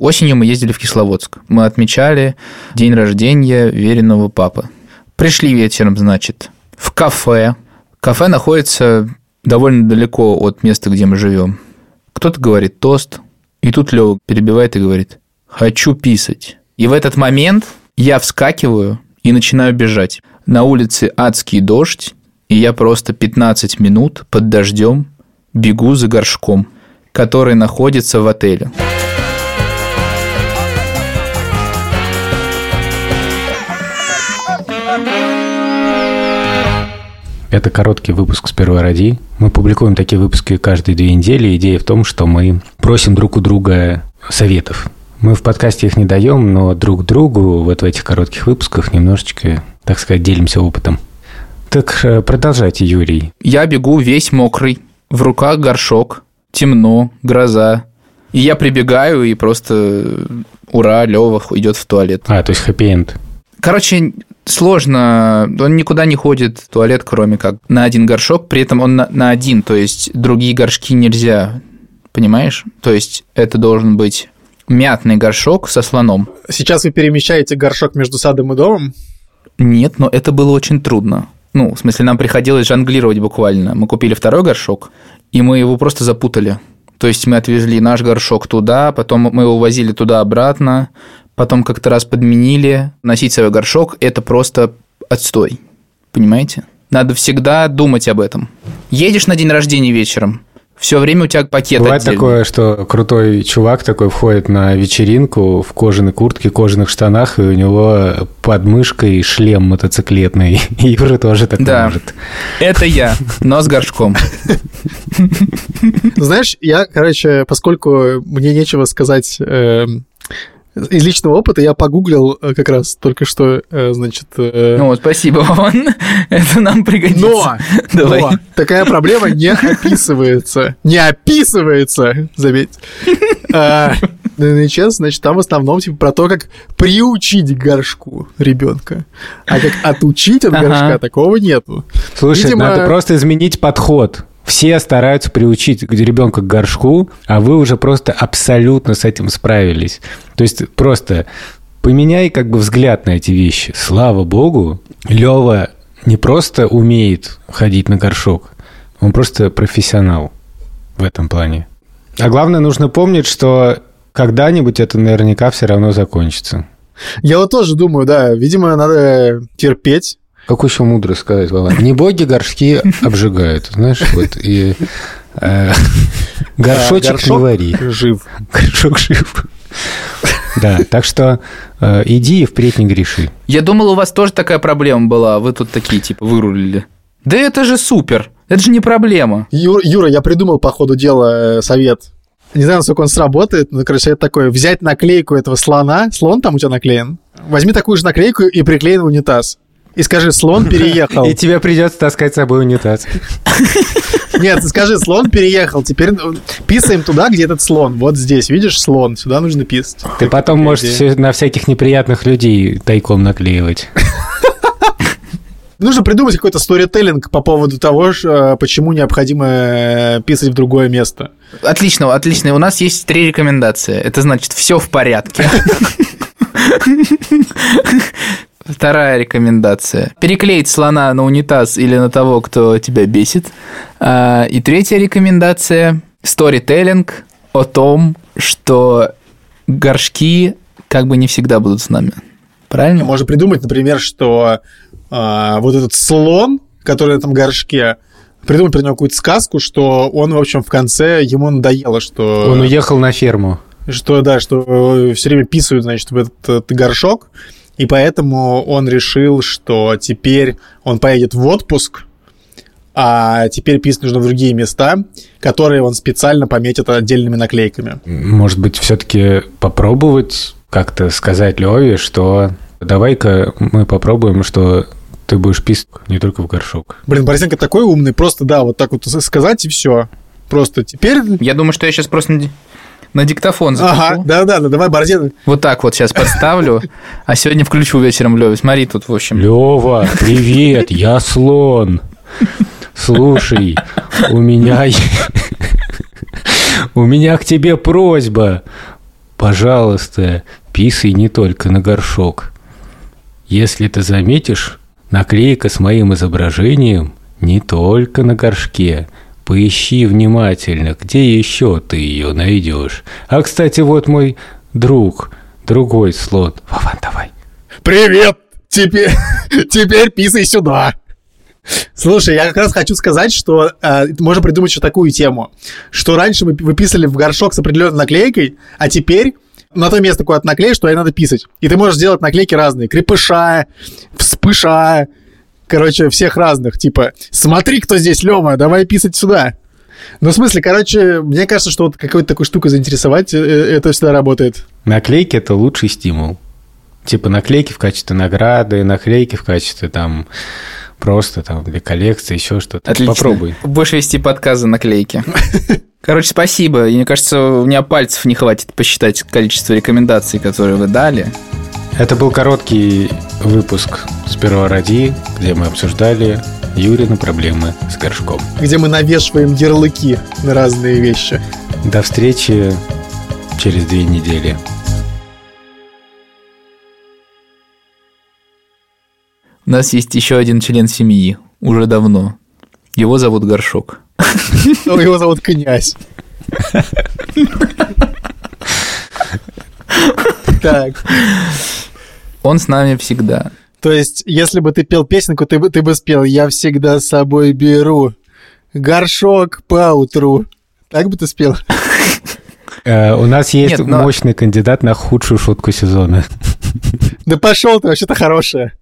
Осенью мы ездили в Кисловодск. Мы отмечали день рождения веренного папы. Пришли вечером, значит, в кафе. Кафе находится довольно далеко от места, где мы живем. Кто-то говорит тост, и тут Лева перебивает и говорит «хочу писать». И в этот момент я вскакиваю и начинаю бежать. На улице адский дождь, и я просто 15 минут под дождем бегу за горшком, который находится в отеле. Это короткий выпуск с первой ради. Мы публикуем такие выпуски каждые две недели. Идея в том, что мы просим друг у друга советов. Мы в подкасте их не даем, но друг другу вот в этих коротких выпусках немножечко, так сказать, делимся опытом. Так э, продолжайте, Юрий. Я бегу весь мокрый, в руках горшок, темно, гроза. И я прибегаю и просто ура, Лева идет в туалет. А, то есть хэппи-энд. Короче, сложно, он никуда не ходит в туалет, кроме как на один горшок, при этом он на, на один, то есть другие горшки нельзя, понимаешь? То есть это должен быть мятный горшок со слоном. Сейчас вы перемещаете горшок между садом и домом? Нет, но это было очень трудно. Ну, в смысле, нам приходилось жонглировать буквально. Мы купили второй горшок, и мы его просто запутали. То есть мы отвезли наш горшок туда, потом мы его возили туда-обратно, потом как-то раз подменили. Носить свой горшок – это просто отстой. Понимаете? Надо всегда думать об этом. Едешь на день рождения вечером, все время у тебя пакет Бывает отдельный. такое, что крутой чувак такой входит на вечеринку в кожаной куртке, кожаных штанах, и у него под мышкой шлем мотоциклетный. И Юра тоже так Да. может. Это я, но с горшком. Знаешь, я, короче, поскольку мне нечего сказать эм, из личного опыта, я погуглил э, как раз только что, э, значит... э, Ну, спасибо, Вован. Это нам пригодится. Но, Давай. но такая проблема не описывается. Не описывается, заметь. А, на NHS, значит, там в основном типа про то, как приучить горшку ребенка. А как отучить от Ага. горшка, такого нету. Слушай, Видимо- надо просто изменить подход. Все стараются приучить ребенка к горшку, а вы уже просто абсолютно с этим справились. То есть просто поменяй как бы взгляд на эти вещи. Слава богу, Лева не просто умеет ходить на горшок, он просто профессионал в этом плане. А главное, нужно помнить, что когда-нибудь это наверняка все равно закончится. Я вот тоже думаю, да, видимо, надо терпеть. Как еще мудро сказать, Вова? Не боги горшки обжигают, знаешь, вот и э, горшочек не горшок вари, Жив. горшок жив. Да, так что э, иди и впредь не греши. Я думал, у вас тоже такая проблема была, вы тут такие, типа, вырулили. Да это же супер, это же не проблема. Юра, я придумал по ходу дела э, совет. Не знаю, насколько он сработает, но, короче, совет такой. Взять наклейку этого слона. Слон там у тебя наклеен. Возьми такую же наклейку и приклей на унитаз. И скажи, слон переехал. И тебе придется таскать с собой унитаз. Нет, скажи, слон переехал. Теперь ну, писаем туда, где этот слон. Вот здесь, видишь, слон. Сюда нужно писать. Ты потом можешь на всяких неприятных людей тайком наклеивать. Нужно придумать какой-то сторителлинг по поводу того, э, почему необходимо э, писать в другое место. Отлично, отлично. У нас есть три рекомендации. Это значит, все в порядке. Вторая рекомендация. Переклеить слона на унитаз или на того, кто тебя бесит. А, И третья рекомендация. Сторителлинг о том, что горшки как бы не всегда будут с нами. Правильно? Можно придумать, например, что а, вот этот слон, который на этом горшке, придумать про него какую-то сказку, что он, в общем, в конце ему надоело, что... Он уехал на ферму. Что, да, что все время писают, значит, в этот, этот горшок, и поэтому он решил, что теперь он поедет в отпуск, а теперь писать нужно в другие места, которые он специально пометит отдельными наклейками. Может быть, все-таки попробовать как-то сказать Леве, что давай-ка мы попробуем, что ты будешь писать не только в горшок. Блин, Борисенко такой умный, просто, да, вот так вот сказать и все. Просто теперь... Я думаю, что я сейчас просто на ди- на диктофон запишу. Ага, да-да, давай, Борзен. Вот так вот сейчас подставлю, а сегодня включу вечером Лёве. Смотри, тут, в общем... Лева, привет, я слон. Слушай, у меня... У меня к тебе просьба. пожалуйста, писай не только на горшок. Если ты заметишь, наклейка с моим изображением не только на горшке. Поищи внимательно, где еще ты ее найдешь. А, кстати, вот мой друг, другой слот. Вован, давай. Привет! Теперь, теперь писай сюда. Слушай, я как раз хочу сказать, что э, можно придумать еще такую тему, что раньше вы, вы писали в горшок с определенной наклейкой, а теперь на то место, куда ты наклеишь, туда и надо писать. И ты можешь сделать наклейки разные. Крепыша, вспыша, короче, всех разных. Типа, смотри, кто здесь, Лёва, давай писать сюда. Ну, в смысле, короче, мне кажется, что вот какой-то такой штукой заинтересовать, э, это всегда работает. Наклейки – это лучший стимул. Типа наклейки в качестве награды, наклейки в качестве там просто там для коллекции, еще что-то. Отлично. Попробуй. Будешь вести подкаст за наклейки. Короче, спасибо. И мне кажется, у меня пальцев не хватит посчитать количество рекомендаций, которые вы дали. Это был короткий выпуск с первого ради, где мы обсуждали Юрины проблемы с горшком. Где мы навешиваем ярлыки на разные вещи. До встречи через две недели. У нас есть еще один член семьи, уже давно. Его зовут Горшок. Ну, его зовут Князь. Так. Он с нами всегда. То есть, если бы ты пел песенку, ты бы, ты бы спел «Я всегда с собой беру горшок по утру». Так бы ты спел? Э, у нас есть Нет, но- мощный кандидат на худшую шутку сезона. Да пошел ты, вообще-то хорошая.